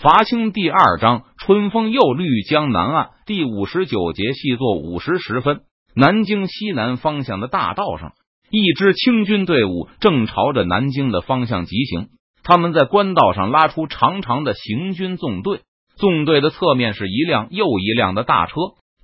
伐清第二章，春风又绿江南岸第五十九节，细作午时十分，南京西南方向的大道上，一支清军队伍正朝着南京的方向疾行。他们在官道上拉出长长的行军纵队，纵队的侧面是一辆又一辆的大车，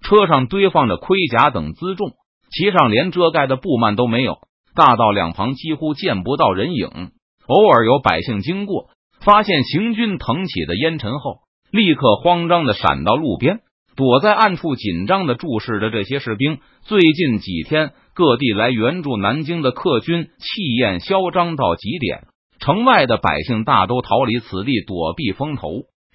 车上堆放着盔甲等辎重，其上连遮盖的布幔都没有。大道两旁几乎见不到人影，偶尔有百姓经过。发现行军腾起的烟尘后，立刻慌张的闪到路边，躲在暗处紧张的注视着这些士兵。最近几天，各地来援助南京的客军气焰嚣张到极点，城外的百姓大都逃离此地躲避风头，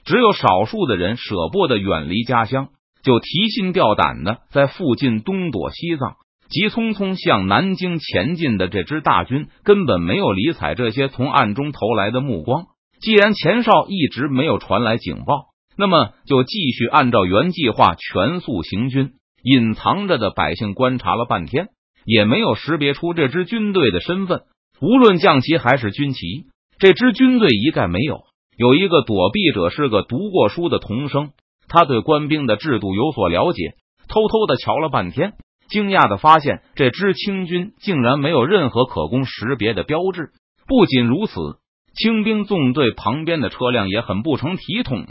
只有少数的人舍不得远离家乡，就提心吊胆的在附近东躲西藏。急匆匆向南京前进的这支大军根本没有理睬这些从暗中投来的目光。既然前哨一直没有传来警报，那么就继续按照原计划全速行军。隐藏着的百姓观察了半天，也没有识别出这支军队的身份。无论将旗还是军旗，这支军队一概没有。有一个躲避者是个读过书的童生，他对官兵的制度有所了解，偷偷的瞧了半天，惊讶的发现这支清军竟然没有任何可供识别的标志。不仅如此。清兵纵队旁边的车辆也很不成体统。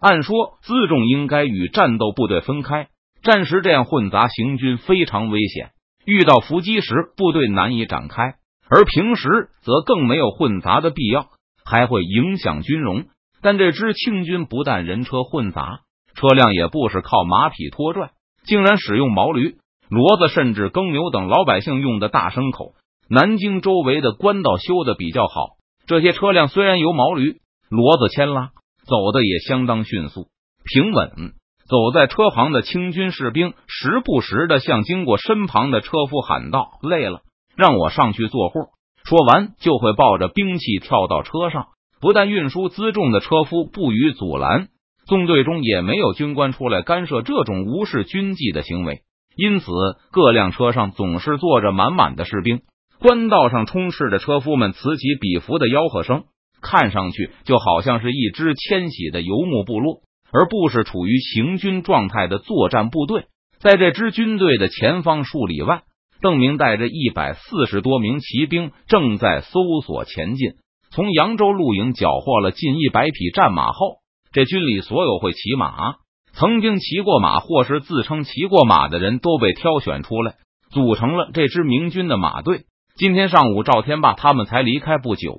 按说辎重应该与战斗部队分开，战时这样混杂行军非常危险。遇到伏击时，部队难以展开；而平时则更没有混杂的必要，还会影响军容。但这支清军不但人车混杂，车辆也不是靠马匹拖拽，竟然使用毛驴、骡子，甚至耕牛等老百姓用的大牲口。南京周围的官道修的比较好。这些车辆虽然由毛驴、骡子牵拉，走的也相当迅速平稳。走在车旁的清军士兵时不时的向经过身旁的车夫喊道：“累了，让我上去做货。”说完就会抱着兵器跳到车上。不但运输辎重的车夫不予阻拦，纵队中也没有军官出来干涉这种无视军纪的行为，因此各辆车上总是坐着满满的士兵。官道上充斥着车夫们此起彼伏的吆喝声，看上去就好像是一支迁徙的游牧部落，而不是处于行军状态的作战部队。在这支军队的前方数里外，邓明带着一百四十多名骑兵正在搜索前进。从扬州露营缴获了近一百匹战马后，这军里所有会骑马、曾经骑过马或是自称骑过马的人都被挑选出来，组成了这支明军的马队。今天上午，赵天霸他们才离开不久，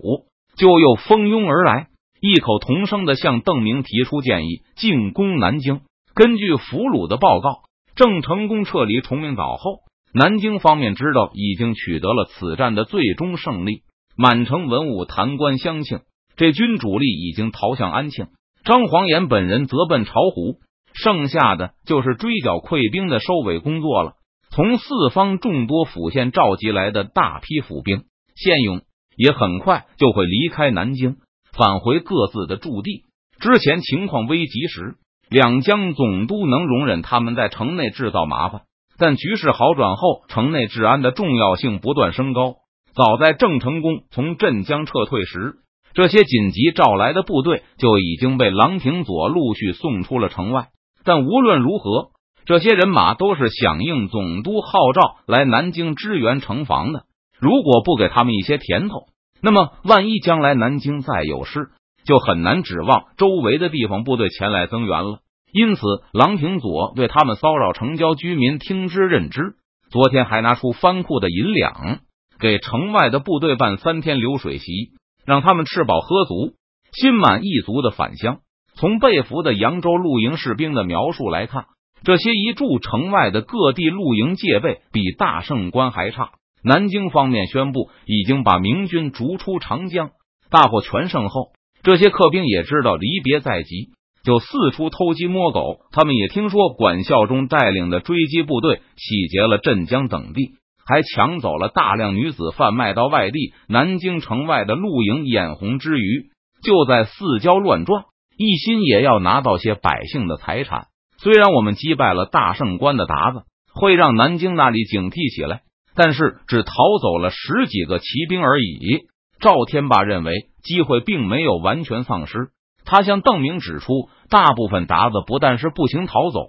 就又蜂拥而来，异口同声的向邓明提出建议：进攻南京。根据俘虏的报告，郑成功撤离崇明岛后，南京方面知道已经取得了此战的最终胜利，满城文武弹冠相庆。这军主力已经逃向安庆，张黄岩本人则奔巢湖，剩下的就是追剿溃兵的收尾工作了。从四方众多府县召集来的大批府兵、县勇也很快就会离开南京，返回各自的驻地。之前情况危急时，两江总督能容忍他们在城内制造麻烦，但局势好转后，城内治安的重要性不断升高。早在郑成功从镇江撤退时，这些紧急召来的部队就已经被郎廷佐陆续送出了城外。但无论如何。这些人马都是响应总督号召来南京支援城防的。如果不给他们一些甜头，那么万一将来南京再有事，就很难指望周围的地方部队前来增援了。因此，郎廷佐对他们骚扰城郊居民听之任之。昨天还拿出藩库的银两，给城外的部队办三天流水席，让他们吃饱喝足，心满意足的返乡。从被俘的扬州露营士兵的描述来看。这些一驻城外的各地露营戒备比大胜关还差。南京方面宣布已经把明军逐出长江，大获全胜后，这些客兵也知道离别在即，就四处偷鸡摸狗。他们也听说管孝忠带领的追击部队洗劫了镇江等地，还抢走了大量女子贩卖到外地。南京城外的露营眼红之余，就在四郊乱撞，一心也要拿到些百姓的财产。虽然我们击败了大胜关的鞑子，会让南京那里警惕起来，但是只逃走了十几个骑兵而已。赵天霸认为机会并没有完全丧失，他向邓明指出，大部分鞑子不但是步行逃走，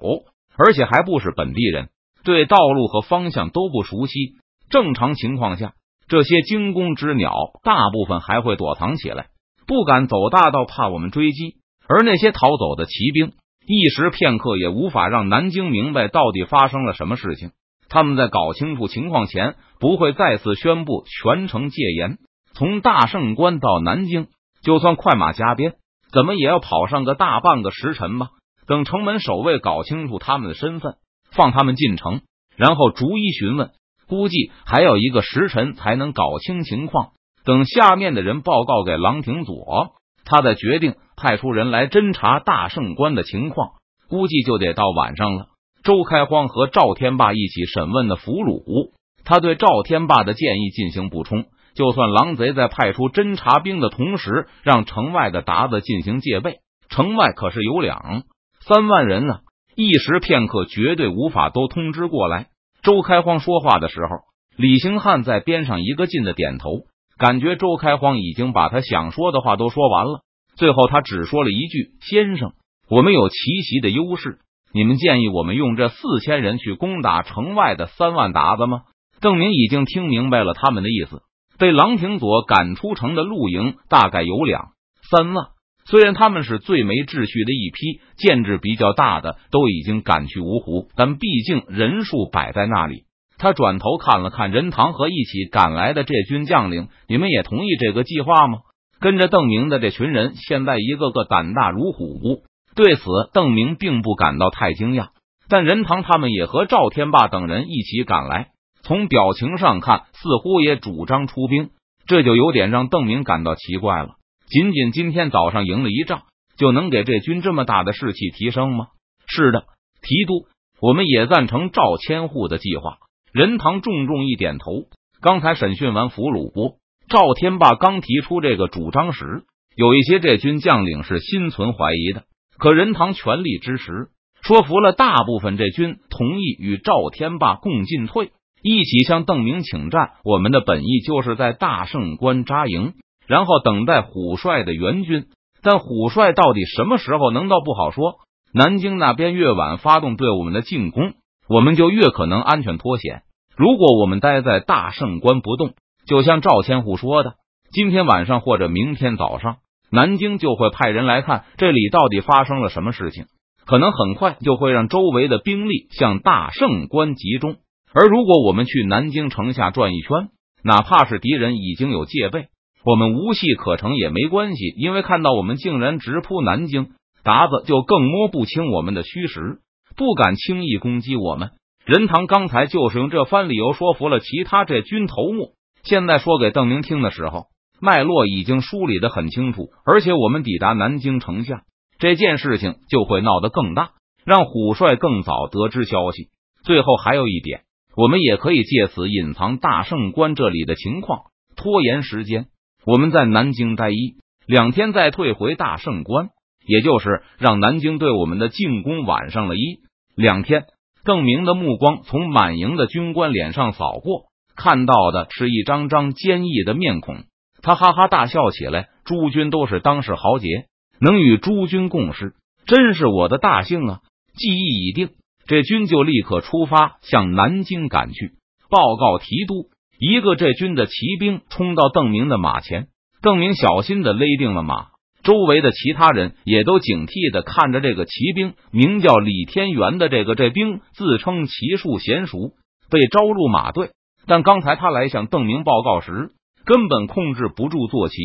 而且还不是本地人，对道路和方向都不熟悉。正常情况下，这些惊弓之鸟大部分还会躲藏起来，不敢走大道，怕我们追击。而那些逃走的骑兵，一时片刻也无法让南京明白到底发生了什么事情。他们在搞清楚情况前，不会再次宣布全城戒严。从大圣关到南京，就算快马加鞭。怎么也要跑上个大半个时辰吧？等城门守卫搞清楚他们的身份，放他们进城，然后逐一询问。估计还要一个时辰才能搞清情况。等下面的人报告给郎廷佐，他再决定派出人来侦查大圣关的情况。估计就得到晚上了。周开荒和赵天霸一起审问的俘虏，他对赵天霸的建议进行补充。就算狼贼在派出侦察兵的同时，让城外的鞑子进行戒备，城外可是有两三万人呢，一时片刻绝对无法都通知过来。周开荒说话的时候，李兴汉在边上一个劲的点头，感觉周开荒已经把他想说的话都说完了。最后他只说了一句：“先生，我们有奇袭的优势，你们建议我们用这四千人去攻打城外的三万鞑子吗？”邓明已经听明白了他们的意思。被郎廷佐赶出城的露营大概有两三万，虽然他们是最没秩序的一批，建制比较大的都已经赶去芜湖，但毕竟人数摆在那里。他转头看了看任堂和一起赶来的这军将领，你们也同意这个计划吗？跟着邓明的这群人现在一个个胆大如虎，对此邓明并不感到太惊讶。但任堂他们也和赵天霸等人一起赶来。从表情上看，似乎也主张出兵，这就有点让邓明感到奇怪了。仅仅今天早上赢了一仗，就能给这军这么大的士气提升吗？是的，提督，我们也赞成赵千户的计划。任堂重重一点头。刚才审讯完俘虏，赵天霸刚提出这个主张时，有一些这军将领是心存怀疑的。可任堂全力支持，说服了大部分这军，同意与赵天霸共进退。一起向邓明请战。我们的本意就是在大胜关扎营，然后等待虎帅的援军。但虎帅到底什么时候能到不好说。南京那边越晚发动对我们的进攻，我们就越可能安全脱险。如果我们待在大胜关不动，就像赵千户说的，今天晚上或者明天早上，南京就会派人来看这里到底发生了什么事情。可能很快就会让周围的兵力向大胜关集中。而如果我们去南京城下转一圈，哪怕是敌人已经有戒备，我们无戏可成也没关系，因为看到我们竟然直扑南京，达子就更摸不清我们的虚实，不敢轻易攻击我们。任堂刚才就是用这番理由说服了其他这军头目，现在说给邓明听的时候，脉络已经梳理的很清楚，而且我们抵达南京城下，这件事情就会闹得更大，让虎帅更早得知消息。最后还有一点。我们也可以借此隐藏大圣关这里的情况，拖延时间。我们在南京待一两天，再退回大圣关，也就是让南京对我们的进攻晚上了一两天。邓明的目光从满营的军官脸上扫过，看到的是一张张坚毅的面孔。他哈哈大笑起来：“诸军都是当世豪杰，能与诸军共事，真是我的大幸啊！”计议已定。这军就立刻出发向南京赶去，报告提督。一个这军的骑兵冲到邓明的马前，邓明小心的勒定了马。周围的其他人也都警惕的看着这个骑兵，名叫李天元的这个这兵，自称骑术娴熟，被招入马队。但刚才他来向邓明报告时，根本控制不住坐骑，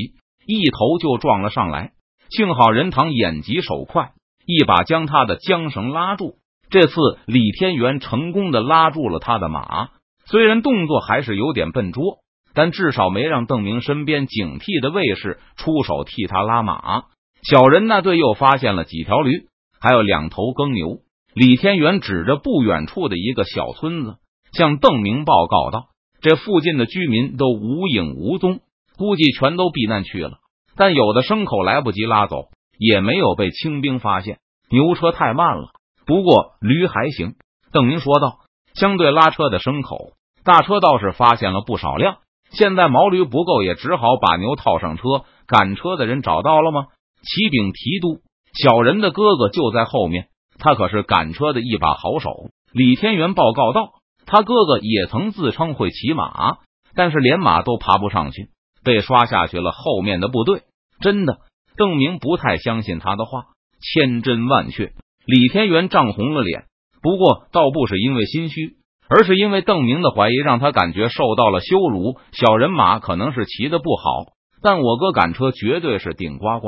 一头就撞了上来。幸好任堂眼疾手快，一把将他的缰绳拉住。这次李天元成功的拉住了他的马，虽然动作还是有点笨拙，但至少没让邓明身边警惕的卫士出手替他拉马。小人那队又发现了几条驴，还有两头耕牛。李天元指着不远处的一个小村子，向邓明报告道：“这附近的居民都无影无踪，估计全都避难去了。但有的牲口来不及拉走，也没有被清兵发现。牛车太慢了。”不过驴还行，邓明说道。相对拉车的牲口，大车倒是发现了不少辆。现在毛驴不够，也只好把牛套上车。赶车的人找到了吗？启禀提督，小人的哥哥就在后面，他可是赶车的一把好手。李天元报告道：“他哥哥也曾自称会骑马，但是连马都爬不上去，被刷下去了。后面的部队真的。”邓明不太相信他的话，千真万确。李天元涨红了脸，不过倒不是因为心虚，而是因为邓明的怀疑让他感觉受到了羞辱。小人马可能是骑的不好，但我哥赶车绝对是顶呱呱。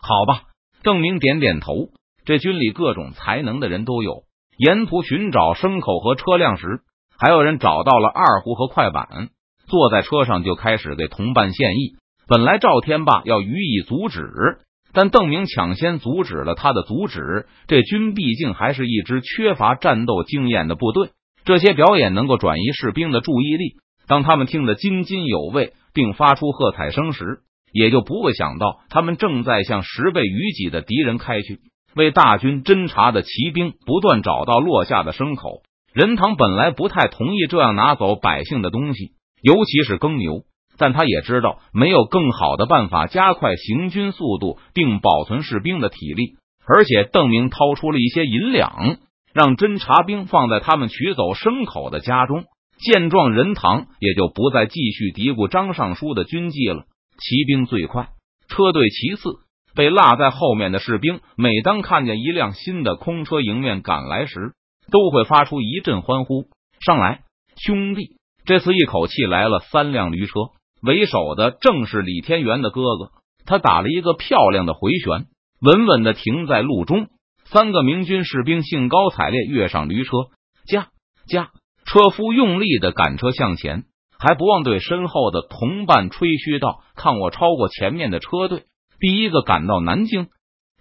好吧，邓明点点头。这军里各种才能的人都有。沿途寻找牲口和车辆时，还有人找到了二胡和快板，坐在车上就开始给同伴献艺。本来赵天霸要予以阻止，但邓明抢先阻止了他的阻止。这军毕竟还是一支缺乏战斗经验的部队，这些表演能够转移士兵的注意力。当他们听得津津有味，并发出喝彩声时，也就不会想到他们正在向十倍于己的敌人开去。为大军侦察的骑兵不断找到落下的牲口。任堂本来不太同意这样拿走百姓的东西，尤其是耕牛。但他也知道没有更好的办法加快行军速度，并保存士兵的体力。而且邓明掏出了一些银两，让侦察兵放在他们取走牲口的家中。见状，任堂也就不再继续嘀咕张尚书的军纪了。骑兵最快，车队其次，被落在后面的士兵，每当看见一辆新的空车迎面赶来时，都会发出一阵欢呼。上来，兄弟！这次一口气来了三辆驴车。为首的正是李天元的哥哥，他打了一个漂亮的回旋，稳稳的停在路中。三个明军士兵兴高采烈跃上驴车，驾驾！车夫用力的赶车向前，还不忘对身后的同伴吹嘘道：“看我超过前面的车队，第一个赶到南京。”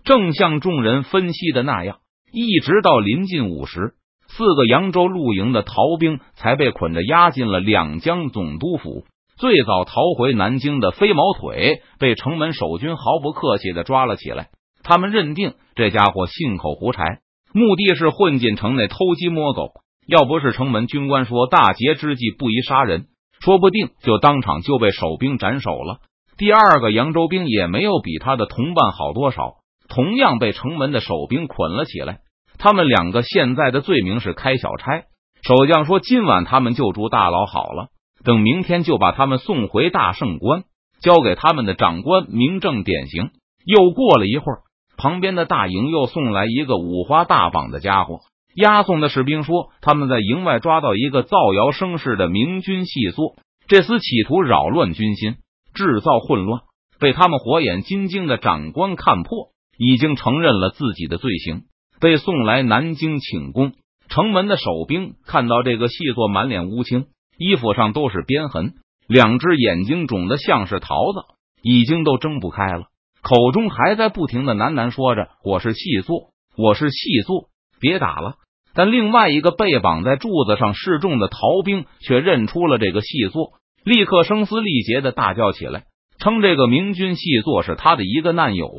正像众人分析的那样，一直到临近午时，四个扬州露营的逃兵才被捆着押进了两江总督府。最早逃回南京的飞毛腿被城门守军毫不客气的抓了起来。他们认定这家伙信口胡柴，目的是混进城内偷鸡摸狗。要不是城门军官说大劫之际不宜杀人，说不定就当场就被守兵斩首了。第二个扬州兵也没有比他的同伴好多少，同样被城门的守兵捆了起来。他们两个现在的罪名是开小差。守将说今晚他们就住大牢好了。等明天就把他们送回大圣关，交给他们的长官明正典刑。又过了一会儿，旁边的大营又送来一个五花大绑的家伙。押送的士兵说，他们在营外抓到一个造谣生事的明军细作，这厮企图扰乱军心，制造混乱，被他们火眼金睛的长官看破，已经承认了自己的罪行，被送来南京请功。城门的守兵看到这个细作，满脸乌青。衣服上都是鞭痕，两只眼睛肿得像是桃子，已经都睁不开了，口中还在不停的喃喃说着：“我是细作，我是细作，别打了。”但另外一个被绑在柱子上示众的逃兵却认出了这个细作，立刻声嘶力竭的大叫起来，称这个明军细作是他的一个难友，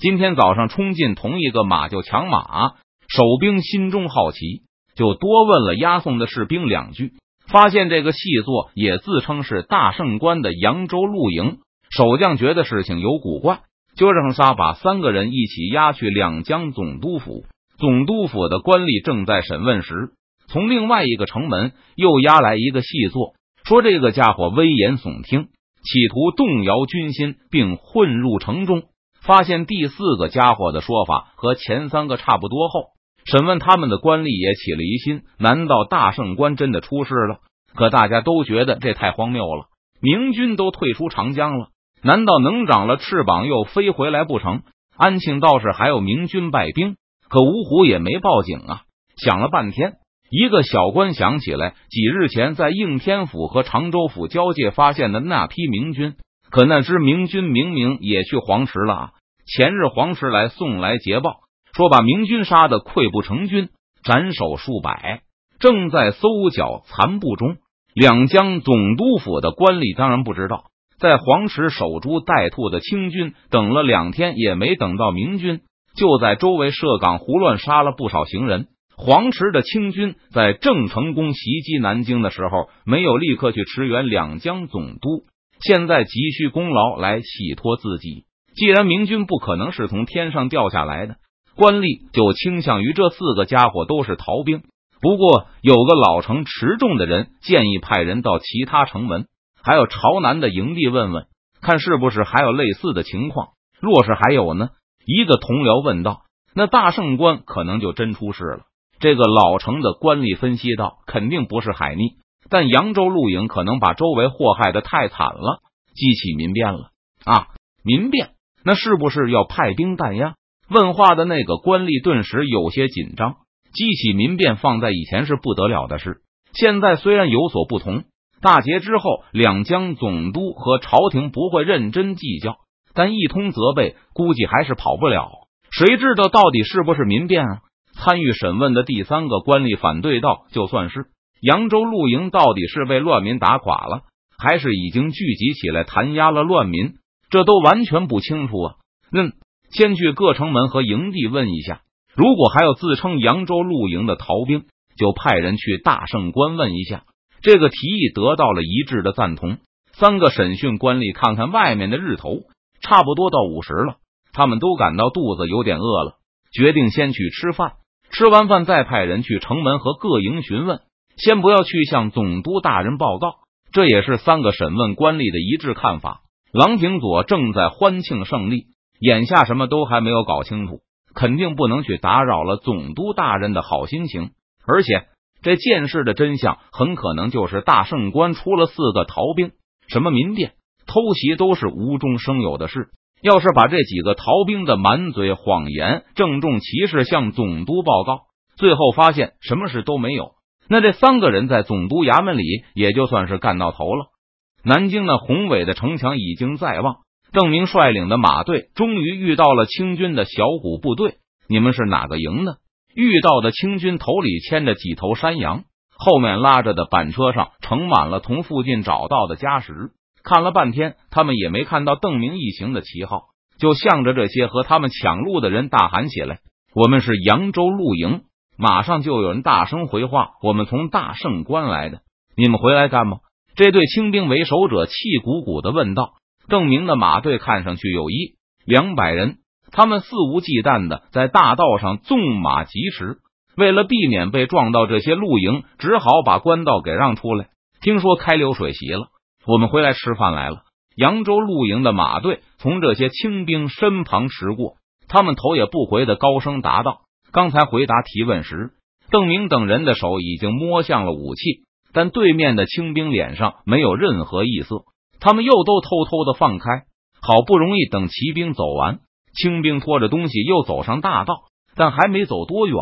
今天早上冲进同一个马厩抢马。守兵心中好奇，就多问了押送的士兵两句。发现这个细作也自称是大圣关的扬州露营守将，觉得事情有古怪，就让他把三个人一起押去两江总督府。总督府的官吏正在审问时，从另外一个城门又押来一个细作，说这个家伙危言耸听，企图动摇军心，并混入城中。发现第四个家伙的说法和前三个差不多后。审问他们的官吏也起了疑心，难道大圣官真的出事了？可大家都觉得这太荒谬了。明军都退出长江了，难道能长了翅膀又飞回来不成？安庆倒是还有明军败兵，可芜湖也没报警啊！想了半天，一个小官想起来，几日前在应天府和常州府交界发现的那批明军，可那支明军明明也去黄石了啊！前日黄石来送来捷报。说把明军杀的溃不成军，斩首数百，正在搜剿残部中。两江总督府的官吏当然不知道，在黄石守株待兔的清军等了两天也没等到明军，就在周围设岗胡乱杀了不少行人。黄石的清军在郑成功袭击南京的时候，没有立刻去驰援两江总督，现在急需功劳来洗脱自己。既然明军不可能是从天上掉下来的，官吏就倾向于这四个家伙都是逃兵。不过，有个老成持重的人建议派人到其他城门，还有朝南的营地问问，看是不是还有类似的情况。若是还有呢？一个同僚问道。那大圣官可能就真出事了。这个老成的官吏分析道：“肯定不是海逆，但扬州陆营可能把周围祸害的太惨了，激起民变了啊！民变，那是不是要派兵弹压？”问话的那个官吏顿时有些紧张。激起民变，放在以前是不得了的事，现在虽然有所不同。大捷之后，两江总督和朝廷不会认真计较，但一通责备，估计还是跑不了。谁知道到底是不是民变啊？参与审问的第三个官吏反对道：“就算是扬州露营，到底是被乱民打垮了，还是已经聚集起来弹压了乱民？这都完全不清楚啊！”嗯，先去各城门和营地问一下，如果还有自称扬州露营的逃兵，就派人去大圣关问一下。这个提议得到了一致的赞同。三个审讯官吏看看外面的日头，差不多到午时了。他们都感到肚子有点饿了，决定先去吃饭。吃完饭再派人去城门和各营询问，先不要去向总督大人报告。这也是三个审问官吏的一致看法。郎平佐正在欢庆胜利，眼下什么都还没有搞清楚，肯定不能去打扰了总督大人的好心情。而且这件事的真相很可能就是大圣官出了四个逃兵，什么民变、偷袭都是无中生有的事。要是把这几个逃兵的满嘴谎言郑重其事向总督报告，最后发现什么事都没有，那这三个人在总督衙门里也就算是干到头了。南京那宏伟的城墙已经在望，邓明率领的马队终于遇到了清军的小股部队。你们是哪个营的？遇到的清军头里牵着几头山羊，后面拉着的板车上盛满了从附近找到的家什。看了半天，他们也没看到邓明一行的旗号，就向着这些和他们抢路的人大喊起来：“我们是扬州陆营！”马上就有人大声回话：“我们从大圣关来的，你们回来干吗？”这队清兵为首者气鼓鼓的问道：“邓明的马队看上去有一两百人，他们肆无忌惮的在大道上纵马疾驰，为了避免被撞到这些露营，只好把官道给让出来。听说开流水席了。”我们回来吃饭来了。扬州露营的马队从这些清兵身旁驰过，他们头也不回的高声答道：“刚才回答提问时，邓明等人的手已经摸向了武器，但对面的清兵脸上没有任何异色。他们又都偷偷的放开。好不容易等骑兵走完，清兵拖着东西又走上大道，但还没走多远，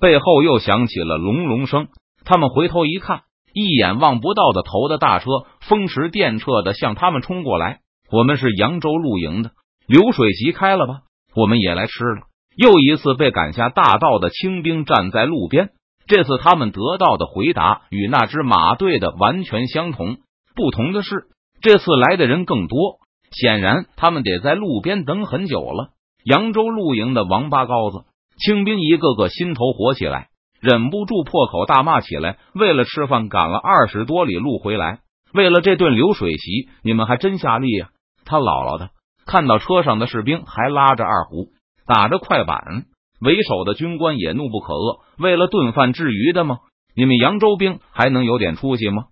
背后又响起了隆隆声。他们回头一看。”一眼望不到的头的大车，风驰电掣的向他们冲过来。我们是扬州露营的，流水席开了吧？我们也来吃了。又一次被赶下大道的清兵站在路边，这次他们得到的回答与那支马队的完全相同。不同的是，这次来的人更多，显然他们得在路边等很久了。扬州露营的王八羔子，清兵一个个心头火起来。忍不住破口大骂起来。为了吃饭，赶了二十多里路回来，为了这顿流水席，你们还真下力呀！他姥姥的，看到车上的士兵还拉着二胡，打着快板，为首的军官也怒不可遏。为了顿饭至于的吗？你们扬州兵还能有点出息吗？